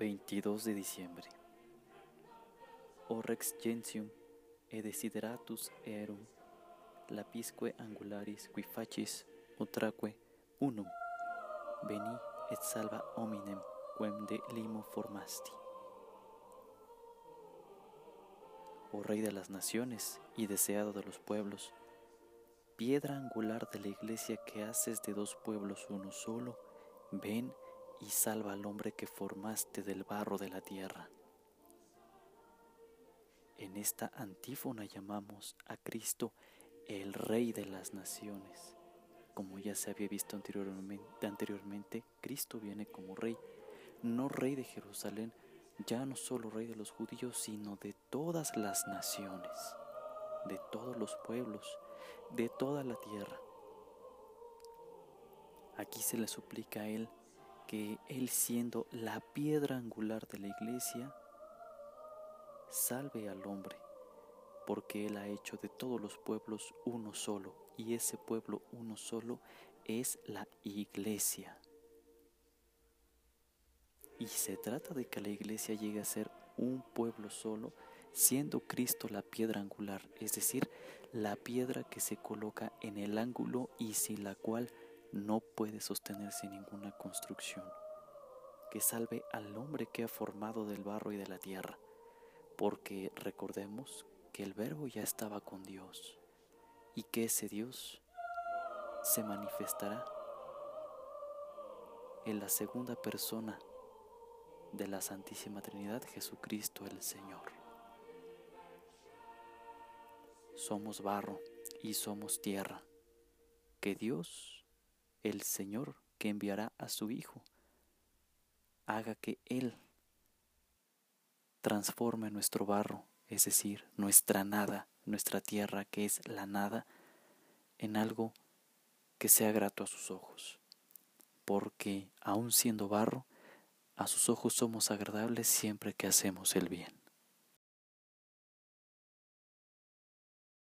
22 de diciembre. O rex gentium e desideratus erum lapisque angularis qui facis utraque unum veni et salva hominem quem de limo formasti. Oh Rey de las naciones y deseado de los pueblos, piedra angular de la iglesia que haces de dos pueblos uno solo, ven y salva al hombre que formaste del barro de la tierra. En esta antífona llamamos a Cristo el Rey de las Naciones. Como ya se había visto anteriormente, Cristo viene como Rey, no Rey de Jerusalén, ya no solo Rey de los judíos, sino de todas las naciones, de todos los pueblos, de toda la tierra. Aquí se le suplica a Él que Él siendo la piedra angular de la iglesia, salve al hombre, porque Él ha hecho de todos los pueblos uno solo, y ese pueblo uno solo es la iglesia. Y se trata de que la iglesia llegue a ser un pueblo solo, siendo Cristo la piedra angular, es decir, la piedra que se coloca en el ángulo y sin la cual no puede sostenerse ninguna construcción, que salve al hombre que ha formado del barro y de la tierra, porque recordemos que el verbo ya estaba con Dios y que ese Dios se manifestará en la segunda persona de la Santísima Trinidad, Jesucristo el Señor. Somos barro y somos tierra, que Dios el Señor que enviará a su Hijo haga que Él transforme nuestro barro, es decir, nuestra nada, nuestra tierra que es la nada, en algo que sea grato a sus ojos. Porque aun siendo barro, a sus ojos somos agradables siempre que hacemos el bien.